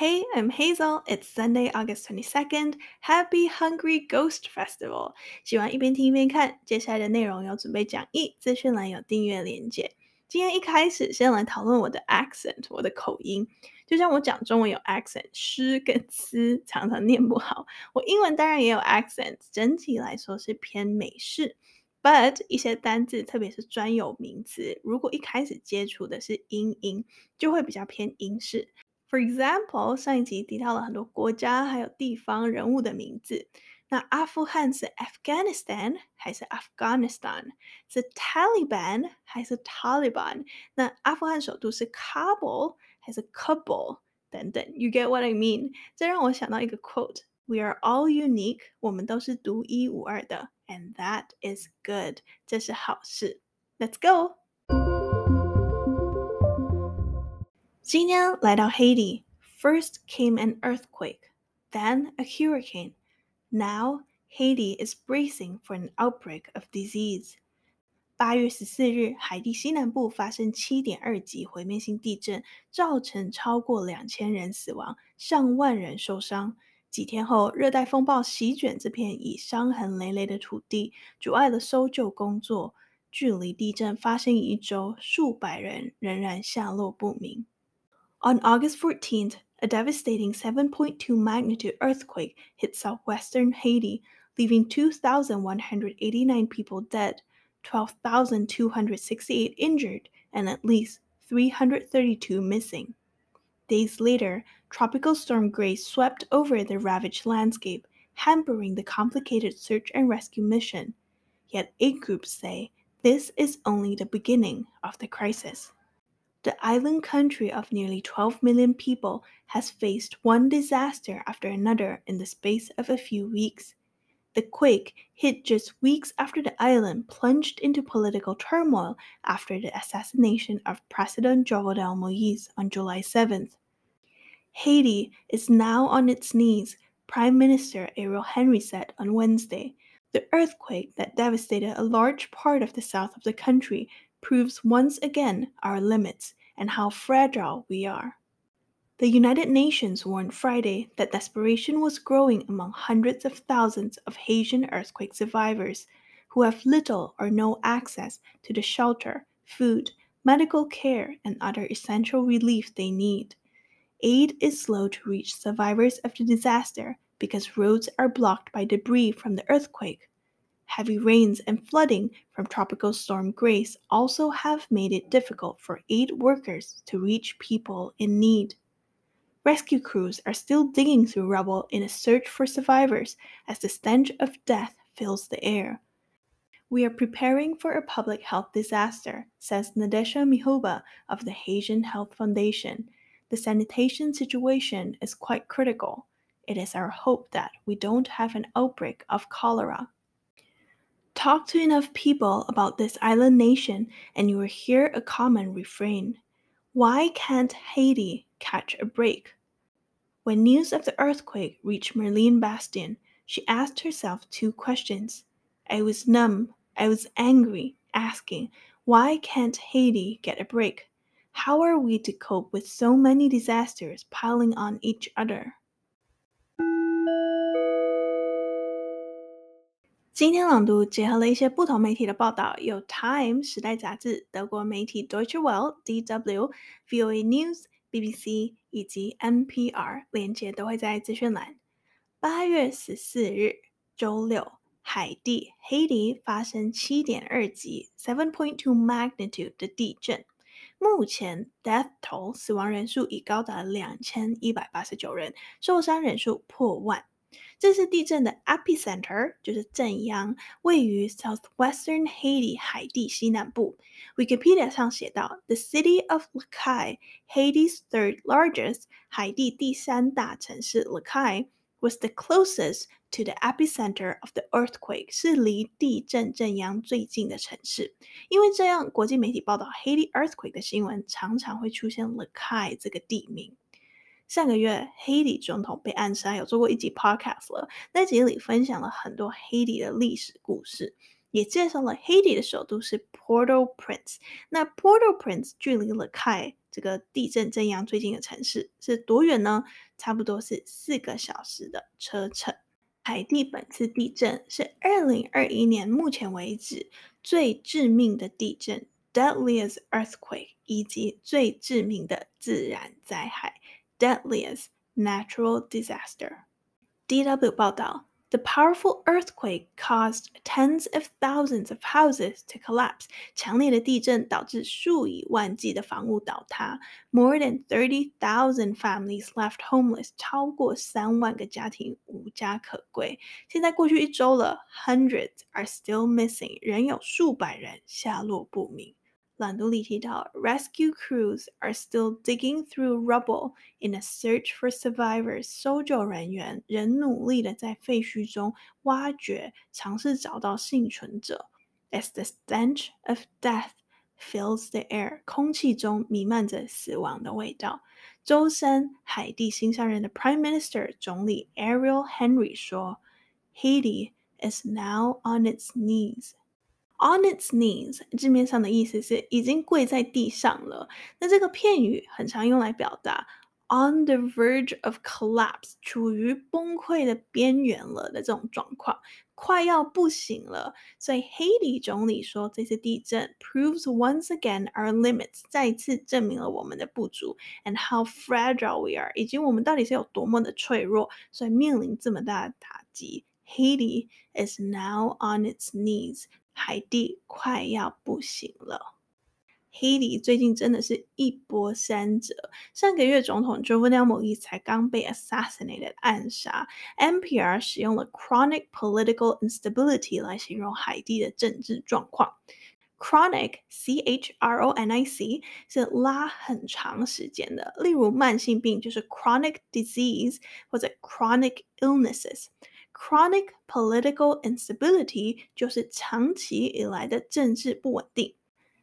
Hey, I'm Hazel. It's Sunday, August 22nd. Happy Hungry Ghost Festival. 喜欢一边听一边看。接下来的内容有准备讲义，资讯栏有订阅连接。今天一开始先来讨论我的 accent，我的口音。就像我讲中文有 accent，诗跟词常常念不好。我英文当然也有 accent，整体来说是偏美式。But 一些单字，特别是专有名词，如果一开始接触的是英音，就会比较偏英式。For example，上一集提到了很多国家还有地方人物的名字。那阿富汗是 Afghanistan 还是 Afghanistan？是 Taliban 还是 Taliban？那阿富汗首都是 Kabul 还是 Kabul？等等，You get what I mean？这让我想到一个 quote：We are all unique，我们都是独一无二的，and that is good，这是好事。Let's go。 今天来到 Haiti, first came an earthquake, then a hurricane. Now Haiti is bracing for an outbreak of disease. 八月十四日，海地西南部发生七点二级毁灭性地震，造成超过两千人死亡，上万人受伤。几天后，热带风暴席卷这片已伤痕累累的土地，阻碍了搜救工作。距离地震发生一周，数百人仍然下落不明。 On August 14th, a devastating 7.2 magnitude earthquake hit southwestern Haiti, leaving 2,189 people dead, 12,268 injured, and at least 332 missing. Days later, Tropical Storm Grace swept over the ravaged landscape, hampering the complicated search and rescue mission. Yet aid groups say this is only the beginning of the crisis. The island country of nearly 12 million people has faced one disaster after another in the space of a few weeks. The quake hit just weeks after the island plunged into political turmoil after the assassination of President Jovenel Moïse on July 7th. Haiti is now on its knees, Prime Minister Ariel Henry said on Wednesday. The earthquake that devastated a large part of the south of the country proves once again our limits and how fragile we are. The United Nations warned Friday that desperation was growing among hundreds of thousands of Haitian earthquake survivors who have little or no access to the shelter, food, medical care, and other essential relief they need. Aid is slow to reach survivors of the disaster because roads are blocked by debris from the earthquake Heavy rains and flooding from Tropical Storm Grace also have made it difficult for aid workers to reach people in need. Rescue crews are still digging through rubble in a search for survivors as the stench of death fills the air. We are preparing for a public health disaster, says Nadesha Mihoba of the Haitian Health Foundation. The sanitation situation is quite critical. It is our hope that we don't have an outbreak of cholera. Talk to enough people about this island nation, and you will hear a common refrain Why can't Haiti catch a break? When news of the earthquake reached Merlin Bastien, she asked herself two questions. I was numb, I was angry, asking, Why can't Haiti get a break? How are we to cope with so many disasters piling on each other? 今天朗读结合了一些不同媒体的报道，有《Time》时代杂志、德国媒体 Deutsche Welle (DW), VOA News、BBC 以及 NPR，链接都会在资讯栏。八月十四日，周六，海地 Haiti 发生七点二级 （seven point two magnitude） 的地震，目前 death toll 死亡人数已高达两千一百八十九人，受伤人数破万。这次地震的 epicenter 就是震央，位于 southwestern Haiti 海地西南部。Wikipedia 上写道：The city of Le Cai, Haiti's third largest，海地第三大城市 Le Cai was the closest to the epicenter of the earthquake，是离地震震央最近的城市。因为这样，国际媒体报道 Haiti earthquake 的新闻常常会出现 Le Cai 这个地名。上个月，Haiti 总统被暗杀，有做过一集 podcast 了。那集里分享了很多 Haiti 的历史故事，也介绍了 Haiti 的首都是 Port-au-Prince。那 Port-au-Prince 距离 Les Cayes 这个地震震央最近的城市是多远呢？差不多是四个小时的车程。海地本次地震是二零二一年目前为止最致命的地震 （deadliest earthquake） 以及最致命的自然灾害 （deadliest natural disaster）。DW 报道。The powerful earthquake caused tens of thousands of houses to collapse. 强烈的地震导致数以万计的房屋倒塌。More than thirty thousand families left homeless. 超过三万个家庭无家可归。现在过去一周了，hundreds are still missing. 仍有数百人下落不明。 朗读里提到，rescue crews are still digging through rubble in a search for survivors。搜救人员仍努力的在废墟中挖掘，尝试找到幸存者。As the stench of death fills the air，空气中弥漫着死亡的味道。周三，海地新上任的 Prime Minister 总理 Ariel Henry 说：“Haiti is now on its knees。” On its knees，字面上的意思是已经跪在地上了。那这个片语很常用来表达 on the verge of collapse，处于崩溃的边缘了的这种状况，快要不行了。所以 Haiti 总理说，这次地震 proves once again our limits，再次证明了我们的不足，and how fragile we are，以及我们到底是有多么的脆弱，所以面临这么大的打击。Haiti is now on its knees。海地快要不行了。海地最近真的是一波三折。上个月总统 Jovenel Moïse 才刚被 assassinated 暗杀。NPR 使用了 chronic political instability 来形容海地的政治状况。Chronic C H R O N I C 是拉很长时间的，例如慢性病就是 chronic disease 或者 chronic illnesses。Chronic political instability 就是长期以来的政治不稳定。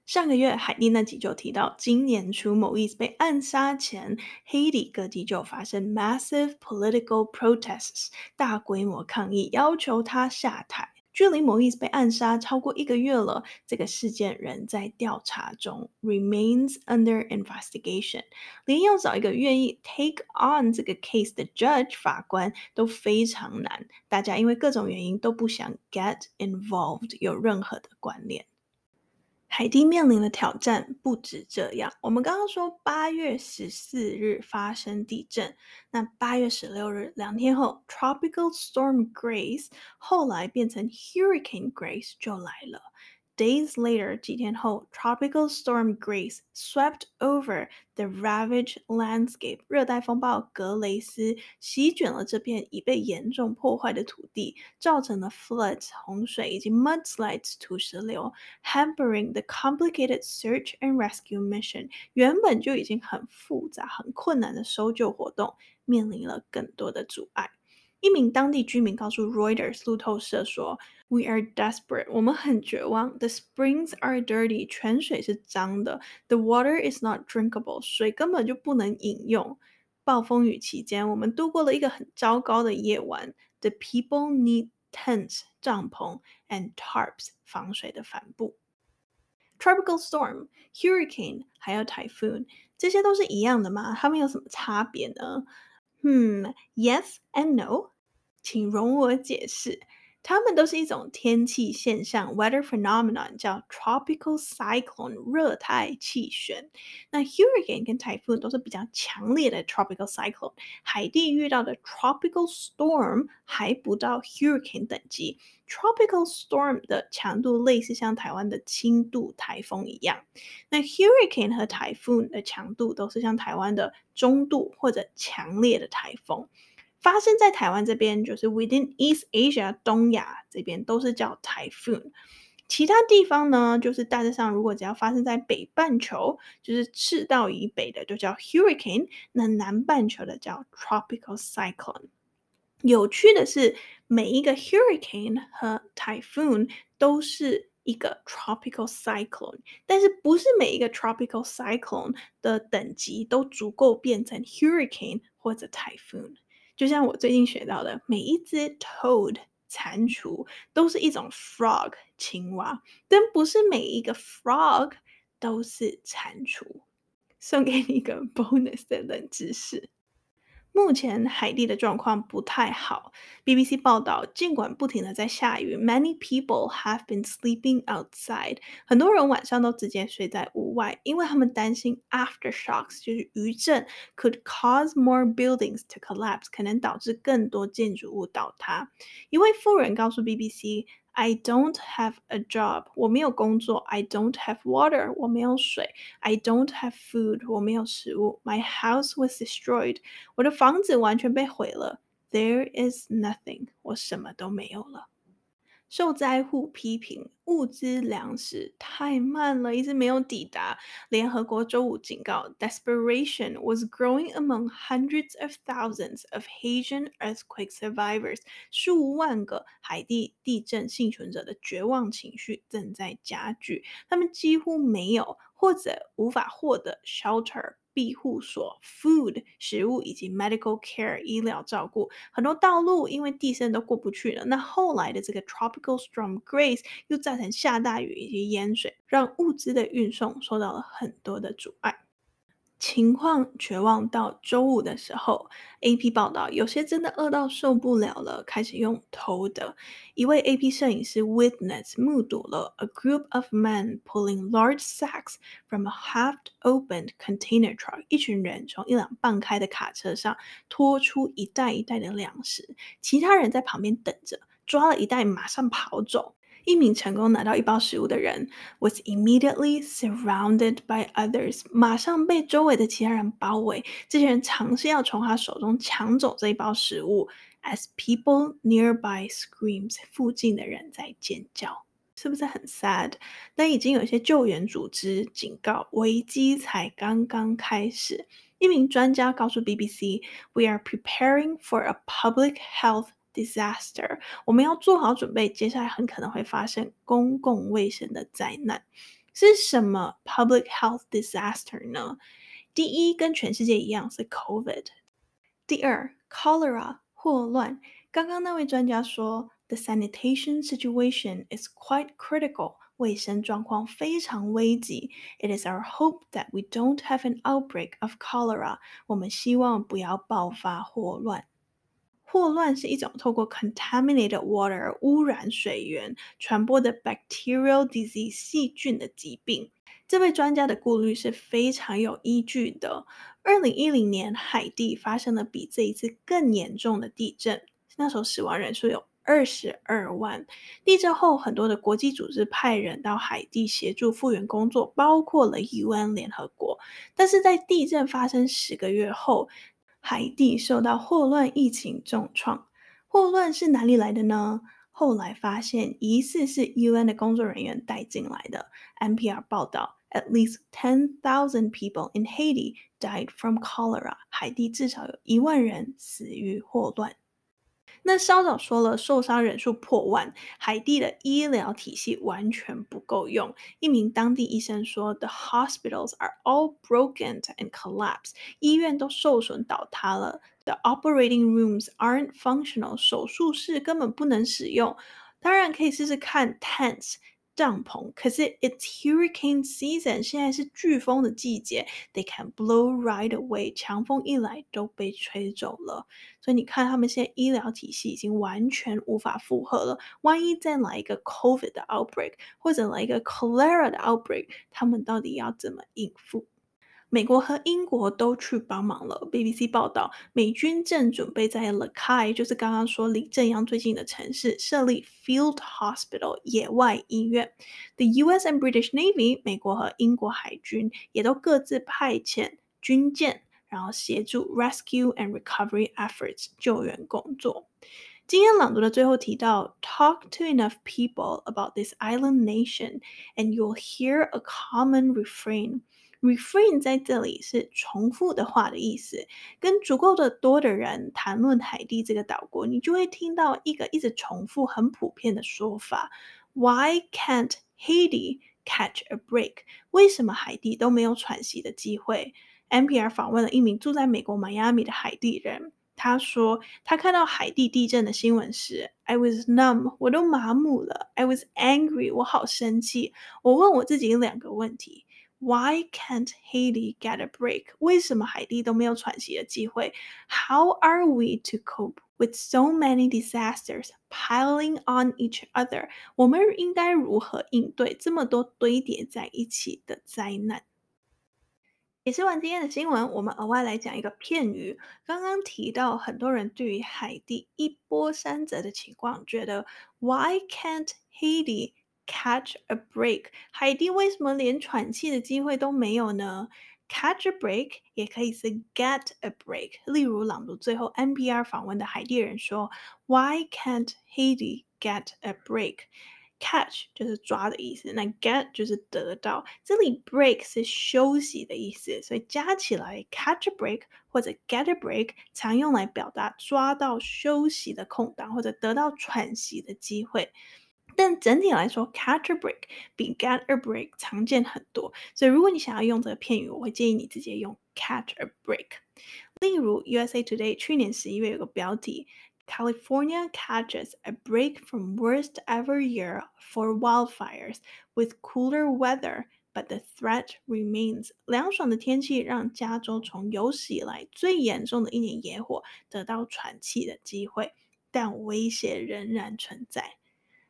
上个月海蒂那集就提到，今年初某意思被暗杀前黑底各地就发生 massive political protests 大规模抗议，要求他下台。距离某意被暗杀超过一个月了，这个事件仍在调查中，remains under investigation。连要找一个愿意 take on 这个 case 的 judge 法官都非常难，大家因为各种原因都不想 get involved，有任何的关联。海地面临的挑战不止这样。我们刚刚说八月十四日发生地震，那八月十六日两天后，Tropical Storm Grace 后来变成 Hurricane Grace 就来了。Days later，几天后，Tropical Storm Grace swept over the ravaged landscape。热带风暴格雷斯席卷了这片已被严重破坏的土地，造成了 floods 洪水以及 mudslides 土石流，hampering the complicated search and rescue mission。原本就已经很复杂、很困难的搜救活动，面临了更多的阻碍。 一名当地居民告诉 Reuters 路透社说：“We are desperate，我们很绝望。The springs are dirty，泉水是脏的。The water is not drinkable，水根本就不能饮用。暴风雨期间，我们度过了一个很糟糕的夜晚。The people need tents，帐篷，and tarps，防水的帆布。Tropical storm，hurricane，还有 typhoon，这些都是一样的吗？它们有什么差别呢？” 嗯，Yes and no，请容我解释。它们都是一种天气现象 （weather phenomenon），叫 tropical cyclone 热带气旋。那 hurricane 跟 typhoon 都是比较强烈的 tropical cyclone。海地遇到的 tropical storm 还不到 hurricane 等级。tropical storm 的强度类似像台湾的轻度台风一样。那 hurricane 和 typhoon 的强度都是像台湾的中度或者强烈的台风。发生在台湾这边，就是 within East Asia 东亚这边都是叫 typhoon，其他地方呢，就是大致上如果只要发生在北半球，就是赤道以北的就叫 hurricane，那南半球的叫 tropical cyclone。有趣的是，每一个 hurricane 和 typhoon 都是一个 tropical cyclone，但是不是每一个 tropical cyclone 的等级都足够变成 hurricane 或者 typhoon。就像我最近学到的，每一只 toad 蟾蜍都是一种 frog 青蛙，但不是每一个 frog 都是蟾蜍。送给你一个 bonus 的冷知识。目前海地的状况不太好。BBC 报道，尽管不停的在下雨，many people have been sleeping outside。很多人晚上都直接睡在屋外，因为他们担心 aftershocks 就是余震 could cause more buildings to collapse，可能导致更多建筑物倒塌。一位妇人告诉 BBC。I don't have a job，我没有工作。I don't have water，我没有水。I don't have food，我没有食物。My house was destroyed，我的房子完全被毁了。There is nothing，我什么都没有了。 受灾户批评物资粮食太慢了，一直没有抵达。联合国周五警告，desperation was growing among hundreds of thousands of Haitian earthquake survivors。数万个海地地震幸存者的绝望情绪正在加剧，他们几乎没有或者无法获得 shelter。庇护所、food 食物以及 medical care 医疗照顾，很多道路因为地震都过不去了。那后来的这个 tropical storm Grace 又造成下大雨以及淹水，让物资的运送受到了很多的阻碍。情况绝望到周五的时候，AP 报道有些真的饿到受不了了，开始用偷的。一位 AP 摄影师 witness 目睹了 a group of men pulling large sacks from a half-opened container truck。一群人从一辆半开的卡车上拖出一袋一袋的粮食，其他人在旁边等着，抓了一袋马上跑走。一名成功拿到一包食物的人 was immediately surrounded by others，马上被周围的其他人包围。这些人尝试要从他手中抢走这一包食物。As people nearby screams，附近的人在尖叫，是不是很 sad？但已经有一些救援组织警告，危机才刚刚开始。一名专家告诉 BBC：“We are preparing for a public health。” disaster，我们要做好准备，接下来很可能会发生公共卫生的灾难。是什么 public health disaster 呢？第一，跟全世界一样是 COVID。第二，cholera 霍乱。刚刚那位专家说，the sanitation situation is quite critical，卫生状况非常危急。It is our hope that we don't have an outbreak of cholera。我们希望不要爆发霍乱。 霍乱是一种透过 contaminated water 污染水源传播的 bacterial disease 细菌的疾病。这位专家的顾虑是非常有依据的。二零一零年，海地发生了比这一次更严重的地震，那时候死亡人数有二十二万。地震后，很多的国际组织派人到海地协助复原工作，包括了 UN 联合国。但是在地震发生十个月后，海地受到霍乱疫情重创，霍乱是哪里来的呢？后来发现疑似是 UN 的工作人员带进来的。NPR 报道，at least ten thousand people in Haiti died from cholera。海地至少有一万人死于霍乱。那稍早说了，受伤人数破万，海地的医疗体系完全不够用。一名当地医生说：“The hospitals are all broken and collapsed。医院都受损倒塌了。The operating rooms aren't functional。手术室根本不能使用。当然可以试试看 tents。”帐篷，可是 it's hurricane season，现在是飓风的季节，they can blow right away，强风一来都被吹走了。所以你看，他们现在医疗体系已经完全无法负荷了。万一再来一个 COVID 的 outbreak，或者来一个 cholera 的 outbreak，他们到底要怎么应付？美国和英国都去帮忙了。BBC 报道，美军正准备在 l a k a i 就是刚刚说离正央最近的城市设立 Field Hospital 野外医院。The U.S. and British Navy，美国和英国海军也都各自派遣军舰，然后协助 Rescue and Recovery efforts 救援工作。今天朗读的最后提到，Talk to enough people about this island nation，and you'll hear a common refrain。Refrain 在这里是重复的话的意思，跟足够的多的人谈论海地这个岛国，你就会听到一个一直重复、很普遍的说法：Why can't Haiti catch a break？为什么海地都没有喘息的机会？NPR 访问了一名住在美国迈阿密的海地人，他说他看到海地地震的新闻时，I was numb，我都麻木了；I was angry，我好生气。我问我自己两个问题。Why can't Haiti get a break？为什么海地都没有喘息的机会？How are we to cope with so many disasters piling on each other？我们应该如何应对这么多堆叠在一起的灾难？解释完今天的新闻，我们额外来讲一个片语。刚刚提到，很多人对于海地一波三折的情况，觉得 Why can't Catch a break，海地为什么连喘气的机会都没有呢？Catch a break 也可以是 get a break。例如朗读最后 NPR 访问的海地人说：“Why can't Haiti get a break？”Catch 就是抓的意思，那 get 就是得到。这里 break 是休息的意思，所以加起来 catch a break 或者 get a break 常用来表达抓到休息的空档或者得到喘息的机会。但整体来说，catch a break 比 get a break 常见很多，所以如果你想要用这个片语，我会建议你直接用 catch a break。例如，USA Today 去年十一月有个标题：California catches a break from worst ever year for wildfires with cooler weather, but the threat remains。凉爽的天气让加州从有史以来最严重的一年野火得到喘气的机会，但威胁仍然存在。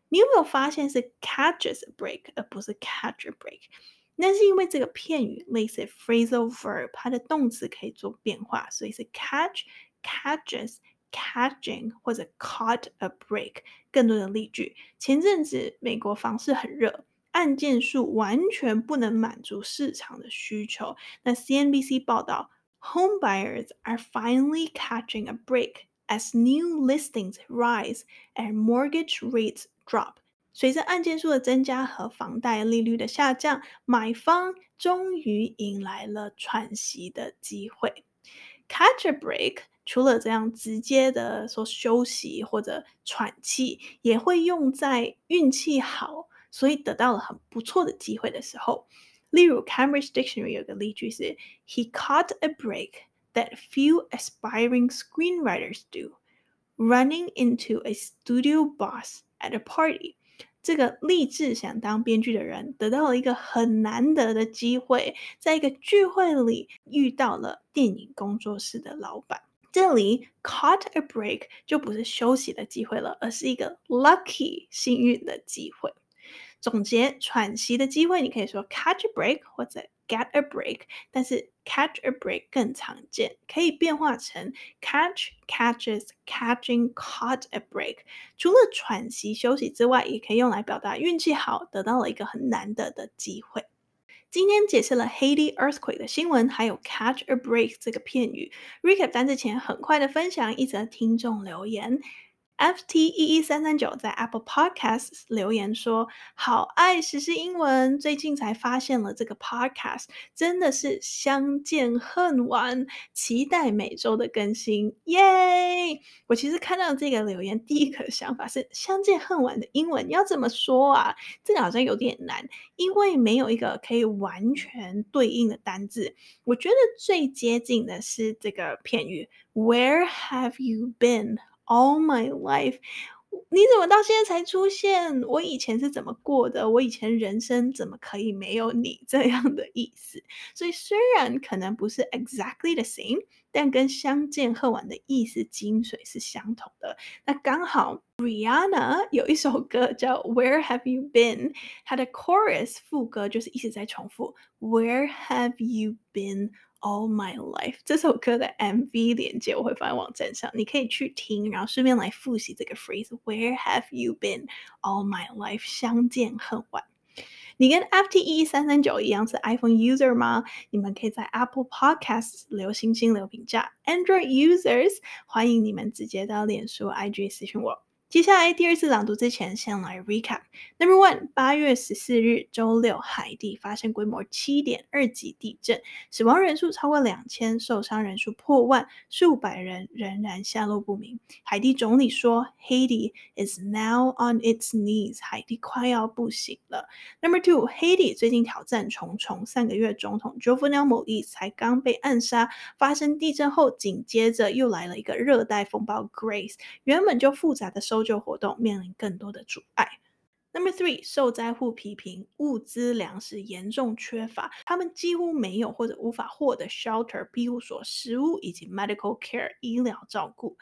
你有没有发现是 catches a break 而不是 catch a break？那是因为这个片语类似 phrasal verb，它的动词可以做变化，所以是 catch、catches、catching 或者 caught a break。更多的例句：前阵子美国房市很热，案件数完全不能满足市场的需求。那 CNBC 报道，home buyers are finally catching a break as new listings rise and mortgage rates drop，随着案件数的增加和房贷利率的下降，买方终于迎来了喘息的机会。Catch a break，除了这样直接的说休息或者喘气，也会用在运气好，所以得到了很不错的机会的时候。例如，Cambridge Dictionary 有个例句是：He caught a break that few aspiring screenwriters do, running into a studio boss. At a party，这个立志想当编剧的人得到了一个很难得的机会，在一个聚会里遇到了电影工作室的老板。这里 caught a break 就不是休息的机会了，而是一个 lucky 幸运的机会。总结喘息的机会，你可以说 catch a break 或者 get a break，但是 catch a break 更常见，可以变化成 catch、catches、catching、caught a break。除了喘息休息之外，也可以用来表达运气好，得到了一个很难得的机会。今天解释了 Haiti earthquake 的新闻，还有 catch a break 这个片语。Recap 单之前，很快的分享一则听众留言。FT 一一三三九在 Apple Podcasts 留言说：“好爱时事英文，最近才发现了这个 Podcast，真的是相见恨晚，期待每周的更新，耶！”我其实看到这个留言，第一个想法是“相见恨晚”的英文要怎么说啊？这个好像有点难，因为没有一个可以完全对应的单字。我觉得最接近的是这个片语 “Where have you been？” All my life，你怎么到现在才出现？我以前是怎么过的？我以前人生怎么可以没有你这样的意思？所以虽然可能不是 exactly the same，但跟相见恨晚的意思精髓是相同的。那刚好 Rihanna 有一首歌叫 Where Have You Been？它的 chorus 副歌就是一直在重复 Where Have You Been Been？All my life 这首歌的 MV 链接我会放在网站上，你可以去听，然后顺便来复习这个 phrase。Where have you been all my life？相见恨晚。你跟 FT 一一三三九一样是 iPhone user 吗？你们可以在 Apple Podcasts 留星星留评价。Android users 欢迎你们直接到脸书 IG 私讯我。 接下来第二次朗读之前，先来 recap。Number one，八月十四日周六，海地发生规模七点二级地震，死亡人数超过两千，受伤人数破万，数百人仍然下落不明。海地总理说：“Haiti is now on its knees。”海地快要不行了。Number two，Haiti 最近挑战重重，上个月总统 Jovenel Moïse 才刚被暗杀，发生地震后，紧接着又来了一个热带风暴 Grace，原本就复杂的收。搜救活动面临更多的阻碍。Number three，受灾户批评物资粮食严重缺乏，他们几乎没有或者无法获得 shelter 庇护所、食物以及 medical care 医疗照顾。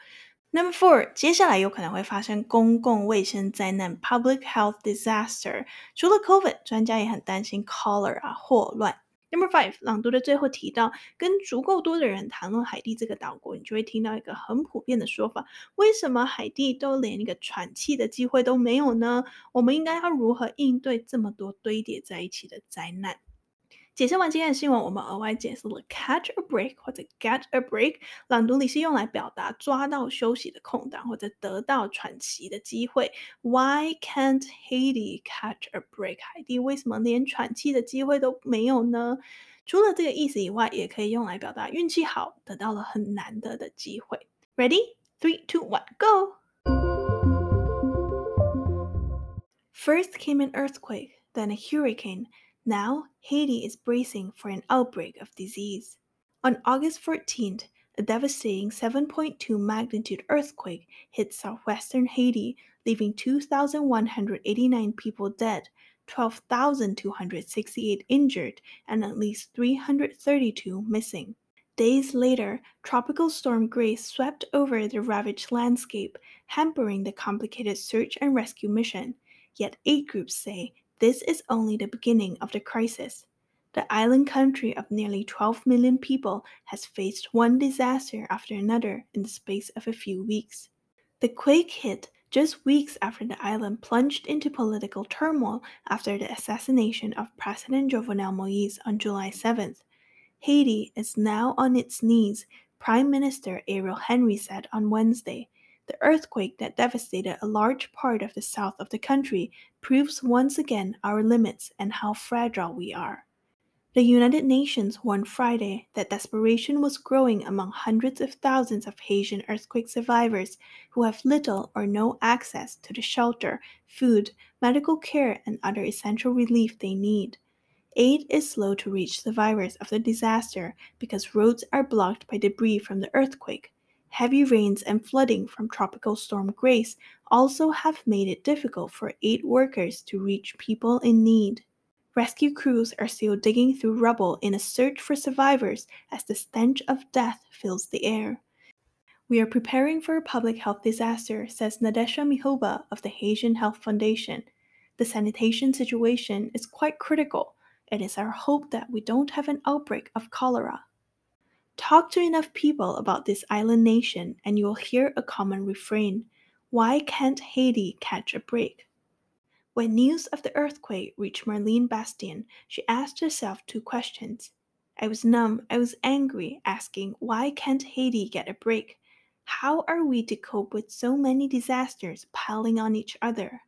Number four，接下来有可能会发生公共卫生灾难 public health disaster。除了 COVID，专家也很担心 cholera 霍乱。Number five，朗读的最后提到，跟足够多的人谈论海地这个岛国，你就会听到一个很普遍的说法：为什么海地都连一个喘气的机会都没有呢？我们应该要如何应对这么多堆叠在一起的灾难？解释完今天的新闻，我们额外解释了 catch a break 或者 get a break。朗读里是用来表达抓到休息的空档或者得到喘息的机会。Why can't Haiti catch a break？海地为什么连喘气的机会都没有呢？除了这个意思以外，也可以用来表达运气好，得到了很难得的机会。Ready? Three, two, one, go! First came an earthquake, then a hurricane. Now, Haiti is bracing for an outbreak of disease. On August 14th, a devastating 7.2 magnitude earthquake hit southwestern Haiti, leaving 2,189 people dead, 12,268 injured, and at least 332 missing. Days later, Tropical Storm Grace swept over the ravaged landscape, hampering the complicated search and rescue mission. Yet aid groups say this is only the beginning of the crisis. The island country of nearly 12 million people has faced one disaster after another in the space of a few weeks. The quake hit just weeks after the island plunged into political turmoil after the assassination of President Jovenel Moise on July 7th. Haiti is now on its knees, Prime Minister Ariel Henry said on Wednesday. The earthquake that devastated a large part of the south of the country proves once again our limits and how fragile we are. The United Nations warned Friday that desperation was growing among hundreds of thousands of Haitian earthquake survivors who have little or no access to the shelter, food, medical care, and other essential relief they need. Aid is slow to reach survivors of the disaster because roads are blocked by debris from the earthquake. Heavy rains and flooding from Tropical Storm Grace also have made it difficult for aid workers to reach people in need. Rescue crews are still digging through rubble in a search for survivors as the stench of death fills the air. We are preparing for a public health disaster, says Nadesha Mihoba of the Haitian Health Foundation. The sanitation situation is quite critical. It is our hope that we don't have an outbreak of cholera. Talk to enough people about this island nation, and you will hear a common refrain Why can't Haiti catch a break? When news of the earthquake reached Marlene Bastien, she asked herself two questions. I was numb, I was angry, asking, Why can't Haiti get a break? How are we to cope with so many disasters piling on each other?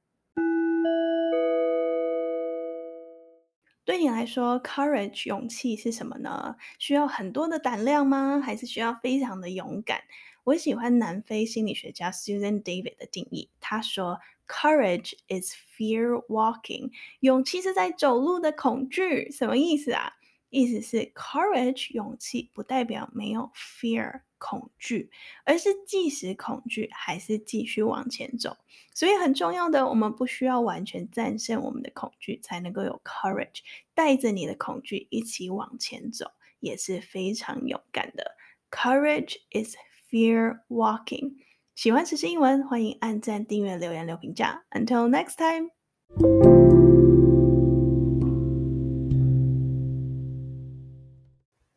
对你来说，courage 勇气是什么呢？需要很多的胆量吗？还是需要非常的勇敢？我喜欢南非心理学家 Susan David 的定义，他说：“Courage is fear walking。”勇气是在走路的恐惧，什么意思啊？意思是 courage 勇气不代表没有 fear 恐惧，而是即使恐惧还是继续往前走。所以很重要的，我们不需要完全战胜我们的恐惧，才能够有 courage 带着你的恐惧一起往前走，也是非常勇敢的。Courage is fear walking。喜欢时英文，欢迎按赞、订阅、留言、留评价。Until next time。